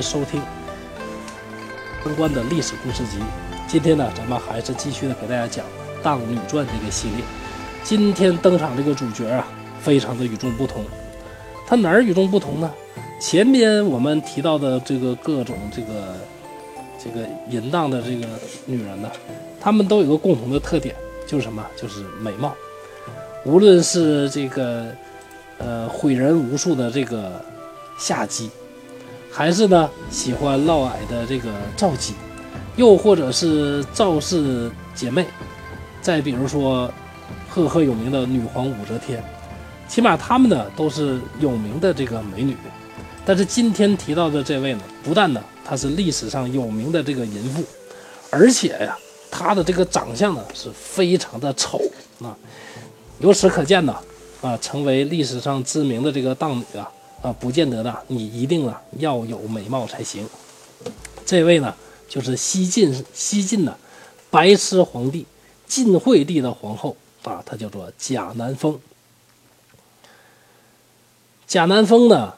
收听相关的历史故事集。今天呢，咱们还是继续的给大家讲《荡女传》这个系列。今天登场这个主角啊，非常的与众不同。他哪儿与众不同呢？前面我们提到的这个各种这个这个淫荡的这个女人呢，她们都有个共同的特点，就是什么？就是美貌。无论是这个呃毁人无数的这个夏姬，还是呢喜欢嫪毐的这个赵姬，又或者是赵氏姐妹，再比如说赫赫有名的女皇武则天，起码她们呢都是有名的这个美女。但是今天提到的这位呢，不但呢她是历史上有名的这个淫妇，而且呀她的这个长相呢是非常的丑啊。由此可见呢，啊，成为历史上知名的这个荡女啊，啊，不见得呢，你一定啊要有美貌才行。这位呢，就是西晋西晋的白痴皇帝晋惠帝的皇后啊，她叫做贾南风。贾南风呢，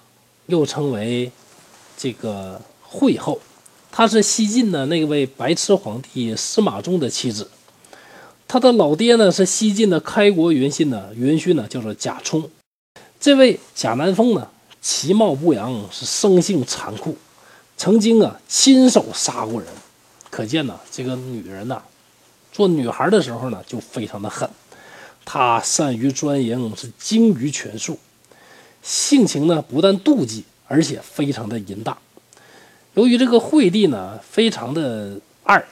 又称为这个惠后，她是西晋的那位白痴皇帝司马衷的妻子。他的老爹呢是西晋的开国元勋呢，元勋呢叫做贾充。这位贾南风呢，其貌不扬，是生性残酷，曾经啊亲手杀过人。可见呢，这个女人呐，做女孩的时候呢就非常的狠。她善于专营，是精于权术。性情呢，不但妒忌，而且非常的淫荡。由于这个惠帝呢，非常的二，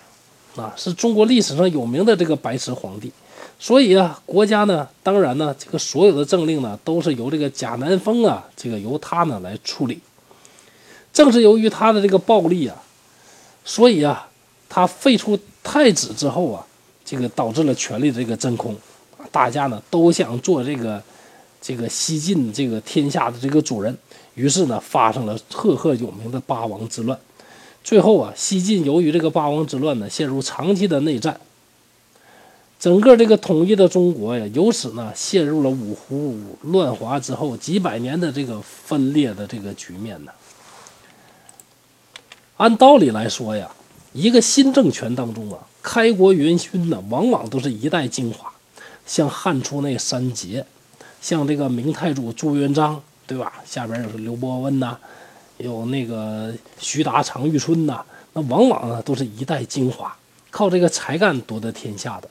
啊，是中国历史上有名的这个白痴皇帝，所以啊，国家呢，当然呢，这个所有的政令呢，都是由这个贾南风啊，这个由他呢来处理。正是由于他的这个暴力啊，所以啊，他废除太子之后啊，这个导致了权力的这个真空，大家呢都想做这个。这个西晋这个天下的这个主人，于是呢发生了赫赫有名的八王之乱。最后啊，西晋由于这个八王之乱呢，陷入长期的内战。整个这个统一的中国呀，由此呢陷入了五胡乱华之后几百年的这个分裂的这个局面呢。按道理来说呀，一个新政权当中啊，开国元勋呢，往往都是一代精华，像汉初那三杰。像这个明太祖朱元璋，对吧？下边有刘伯温呐，有那个徐达、常遇春呐，那往往呢都是一代精华，靠这个才干夺得天下的。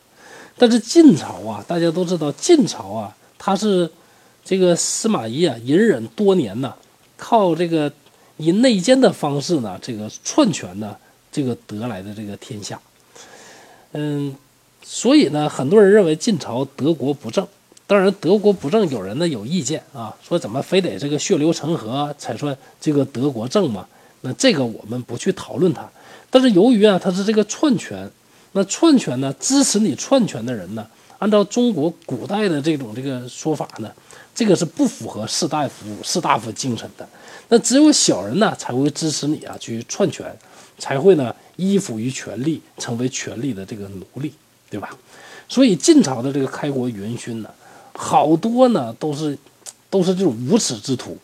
但是晋朝啊，大家都知道，晋朝啊，他是这个司马懿啊，隐忍多年呐，靠这个以内奸的方式呢，这个篡权呢，这个得来的这个天下。嗯，所以呢，很多人认为晋朝德国不正。当然，德国不正，有人呢有意见啊，说怎么非得这个血流成河才算这个德国正嘛？那这个我们不去讨论它。但是由于啊，它是这个篡权，那篡权呢，支持你篡权的人呢，按照中国古代的这种这个说法呢，这个是不符合士大夫士大夫精神的。那只有小人呢才会支持你啊去篡权，才会呢依附于权力，成为权力的这个奴隶，对吧？所以晋朝的这个开国元勋呢。好多呢，都是，都是这种无耻之徒，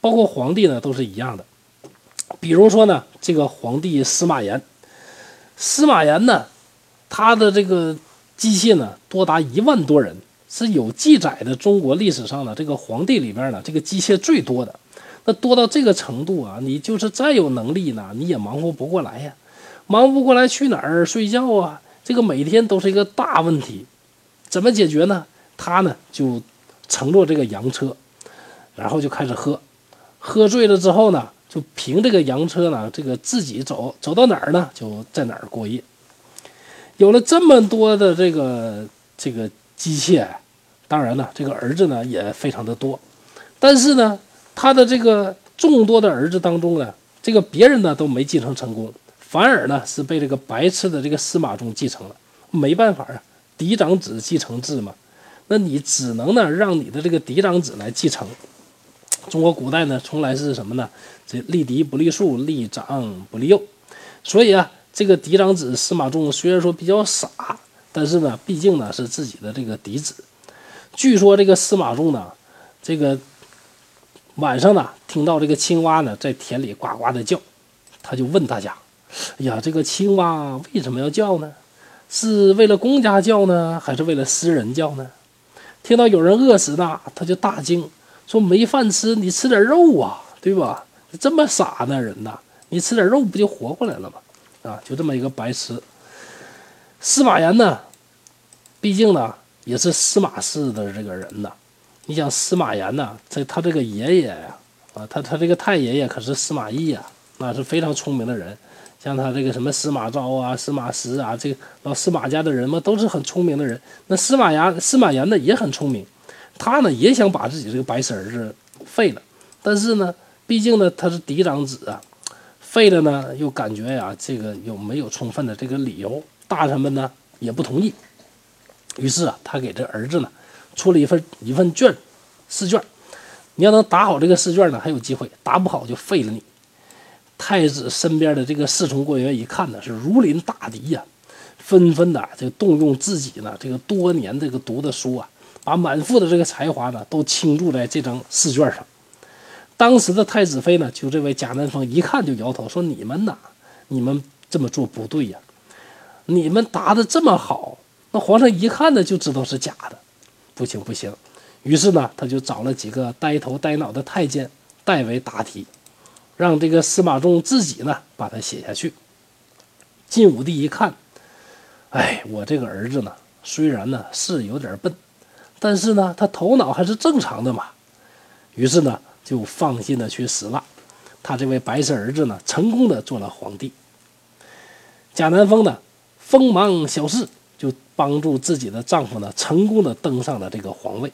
包括皇帝呢，都是一样的。比如说呢，这个皇帝司马炎，司马炎呢，他的这个机械呢，多达一万多人，是有记载的。中国历史上的这个皇帝里边呢，这个机械最多的，那多到这个程度啊，你就是再有能力呢，你也忙活不过来呀，忙不过来去哪儿睡觉啊？这个每天都是一个大问题，怎么解决呢？他呢就乘坐这个洋车，然后就开始喝，喝醉了之后呢，就凭这个洋车呢，这个自己走，走到哪儿呢，就在哪儿过夜。有了这么多的这个这个机械，当然呢，这个儿子呢也非常的多，但是呢，他的这个众多的儿子当中呢，这个别人呢都没继承成功，反而呢是被这个白痴的这个司马衷继承了。没办法啊，嫡长子继承制嘛。那你只能呢，让你的这个嫡长子来继承。中国古代呢，从来是什么呢？这立嫡不立庶，立长不立幼。所以啊，这个嫡长子司马衷虽然说比较傻，但是呢，毕竟呢是自己的这个嫡子。据说这个司马衷呢，这个晚上呢，听到这个青蛙呢在田里呱呱的叫，他就问大家：“哎呀，这个青蛙为什么要叫呢？是为了公家叫呢，还是为了私人叫呢？”听到有人饿死呢，他就大惊，说：“没饭吃，你吃点肉啊，对吧？这么傻呢人呐，你吃点肉不就活过来了吗？啊，就这么一个白痴。”司马炎呢，毕竟呢也是司马氏的这个人呐。你想司马炎呢，这他这个爷爷呀，啊，他他这个太爷爷可是司马懿呀，那是非常聪明的人。像他这个什么司马昭啊、司马师啊，这个老司马家的人嘛，都是很聪明的人。那司马炎、司马炎呢也很聪明，他呢也想把自己这个白痴儿子废了，但是呢，毕竟呢他是嫡长子啊，废了呢又感觉呀这个又没有充分的这个理由，大臣们呢也不同意。于是啊，他给这儿子呢出了一份一份卷试卷，你要能答好这个试卷呢，还有机会；答不好就废了你。太子身边的这个侍从官员一看呢，是如临大敌呀，纷纷的这个动用自己呢这个多年这个读的书啊，把满腹的这个才华呢都倾注在这张试卷上。当时的太子妃呢，就这位贾南风一看就摇头说：“你们呐，你们这么做不对呀，你们答的这么好，那皇上一看呢就知道是假的，不行不行。”于是呢，他就找了几个呆头呆脑的太监代为答题。让这个司马衷自己呢把它写下去。晋武帝一看，哎，我这个儿子呢，虽然呢是有点笨，但是呢他头脑还是正常的嘛。于是呢就放心的去死了。他这位白色儿子呢，成功的做了皇帝。贾南风呢，锋芒小事，就帮助自己的丈夫呢，成功的登上了这个皇位。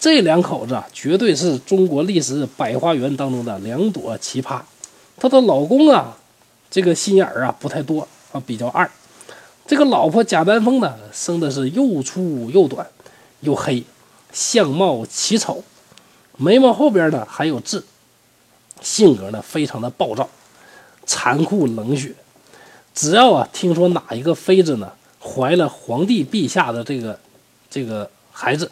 这两口子啊，绝对是中国历史百花园当中的两朵奇葩。她的老公啊，这个心眼儿啊不太多啊，比较二。这个老婆贾南风呢，生的是又粗又短，又黑，相貌奇丑，眉毛后边呢还有痣，性格呢非常的暴躁，残酷冷血。只要啊听说哪一个妃子呢怀了皇帝陛下的这个这个孩子，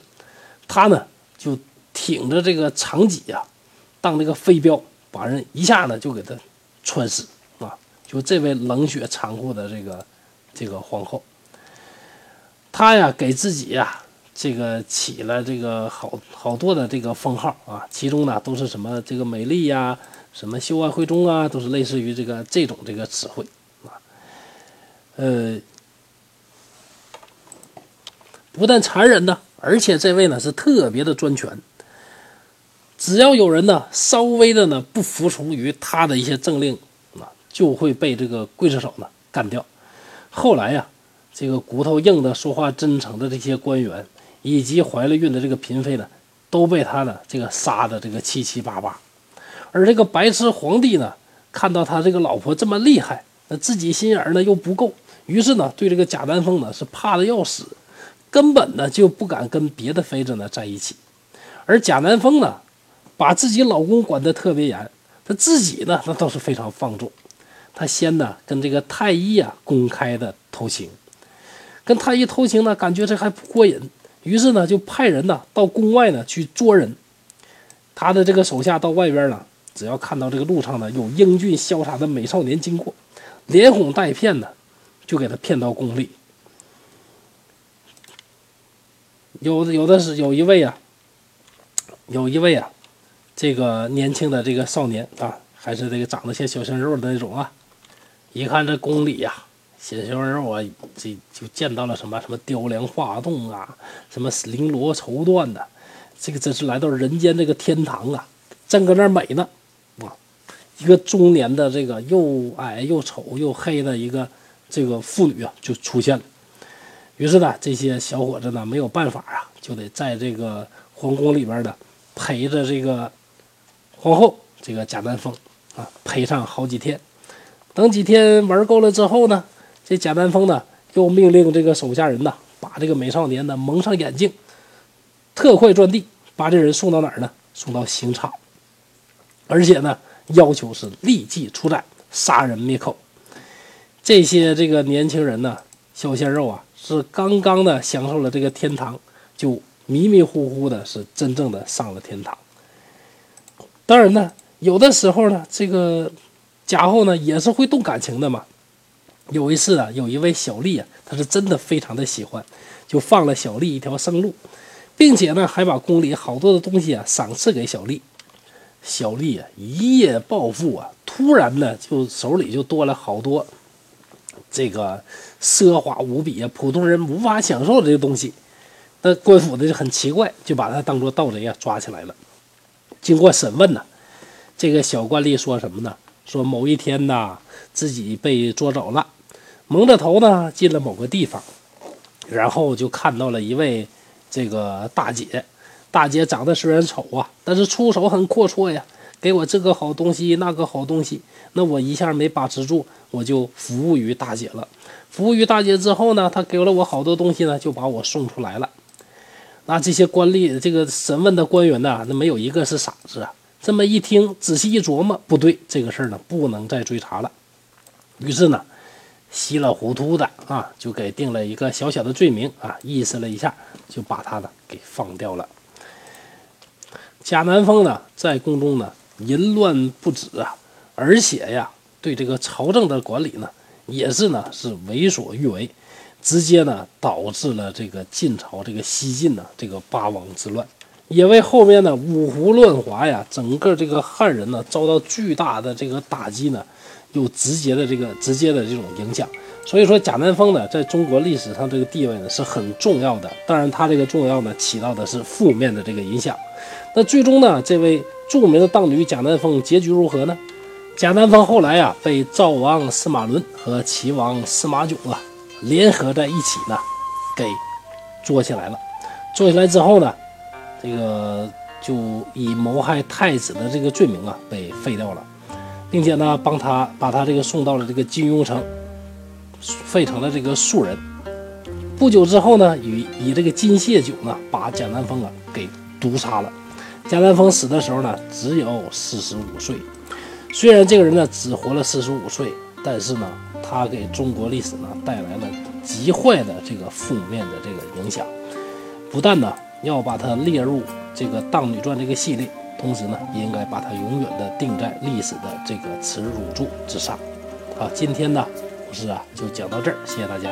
他呢。就挺着这个长戟呀，当这个飞镖，把人一下呢就给他穿死啊！就这位冷血残酷的这个这个皇后，她呀给自己呀这个起了这个好好多的这个封号啊，其中呢都是什么这个美丽呀，什么秀外慧中啊，都是类似于这个这种这个词汇啊。呃，不但残忍呢。而且这位呢是特别的专权，只要有人呢稍微的呢不服从于他的一些政令，啊，就会被这个刽子手呢干掉。后来呀，这个骨头硬的、说话真诚的这些官员，以及怀了孕的这个嫔妃呢，都被他呢这个杀的这个七七八八。而这个白痴皇帝呢，看到他这个老婆这么厉害，那自己心眼呢又不够，于是呢对这个贾丹凤呢是怕的要死。根本呢就不敢跟别的妃子呢在一起，而贾南风呢，把自己老公管得特别严，他自己呢那倒是非常放纵。他先呢跟这个太医啊公开的偷情，跟太医偷情呢，感觉这还不过瘾，于是呢就派人呢到宫外呢去捉人。他的这个手下到外边呢，只要看到这个路上呢有英俊潇洒的美少年经过，连哄带骗的，就给他骗到宫里。有的有的是有一位啊，有一位啊，这个年轻的这个少年啊，还是这个长得像小鲜肉的那种啊。一看这宫里呀，小鲜肉啊，这就见到了什么什么雕梁画栋啊，什么绫罗绸缎的，这个真是来到人间这个天堂啊，正搁那美呢，啊，一个中年的这个又矮又丑又黑的一个这个妇女啊，就出现了。于是呢，这些小伙子呢没有办法啊，就得在这个皇宫里边呢陪着这个皇后这个贾南风啊陪上好几天。等几天玩够了之后呢，这贾丹凤呢又命令这个手下人呢把这个美少年呢蒙上眼睛，特快钻地，把这人送到哪儿呢？送到刑场，而且呢要求是立即出斩，杀人灭口。这些这个年轻人呢，小鲜肉啊。是刚刚的享受了这个天堂，就迷迷糊糊的，是真正的上了天堂。当然呢，有的时候呢，这个贾后呢也是会动感情的嘛。有一次啊，有一位小丽啊，她是真的非常的喜欢，就放了小丽一条生路，并且呢，还把宫里好多的东西啊赏赐给小丽。小丽啊，一夜暴富啊，突然呢，就手里就多了好多这个奢华无比啊，普通人无法享受这个东西。那官府的就很奇怪，就把他当做盗贼啊抓起来了。经过审问呢，这个小官吏说什么呢？说某一天呐，自己被捉走了。蒙着头呢，进了某个地方，然后就看到了一位这个大姐。大姐长得虽然丑啊，但是出手很阔绰呀，给我这个好东西，那个好东西。那我一下没把持住，我就服务于大姐了。服务于大姐之后呢，她给了我好多东西呢，就把我送出来了。那这些官吏，这个审问的官员呢，那没有一个是傻子啊。这么一听，仔细一琢磨，不对，这个事儿呢，不能再追查了。于是呢。稀里糊涂的啊，就给定了一个小小的罪名啊，意思了一下，就把他呢给放掉了。贾南风呢，在宫中呢淫乱不止啊，而且呀，对这个朝政的管理呢，也是呢是为所欲为，直接呢导致了这个晋朝这个西晋呢这个八王之乱，也为后面呢五胡乱华呀，整个这个汉人呢遭到巨大的这个打击呢。有直接的这个直接的这种影响，所以说贾南风呢，在中国历史上这个地位呢是很重要的。当然，他这个重要呢，起到的是负面的这个影响。那最终呢，这位著名的荡女贾南风结局如何呢？贾南风后来啊，被赵王司马伦和齐王司马囧啊联合在一起呢，给捉起来了。捉起来之后呢，这个就以谋害太子的这个罪名啊，被废掉了。并且呢，帮他把他这个送到了这个金庸城，废成了这个庶人。不久之后呢，以以这个金械酒呢，把贾南风啊给毒杀了。贾南风死的时候呢，只有四十五岁。虽然这个人呢只活了四十五岁，但是呢，他给中国历史呢带来了极坏的这个负面的这个影响。不但呢要把他列入这个《荡女传》这个系列。同时呢，应该把它永远的定在历史的这个耻辱柱之上。好，今天呢，故事啊就讲到这儿，谢谢大家。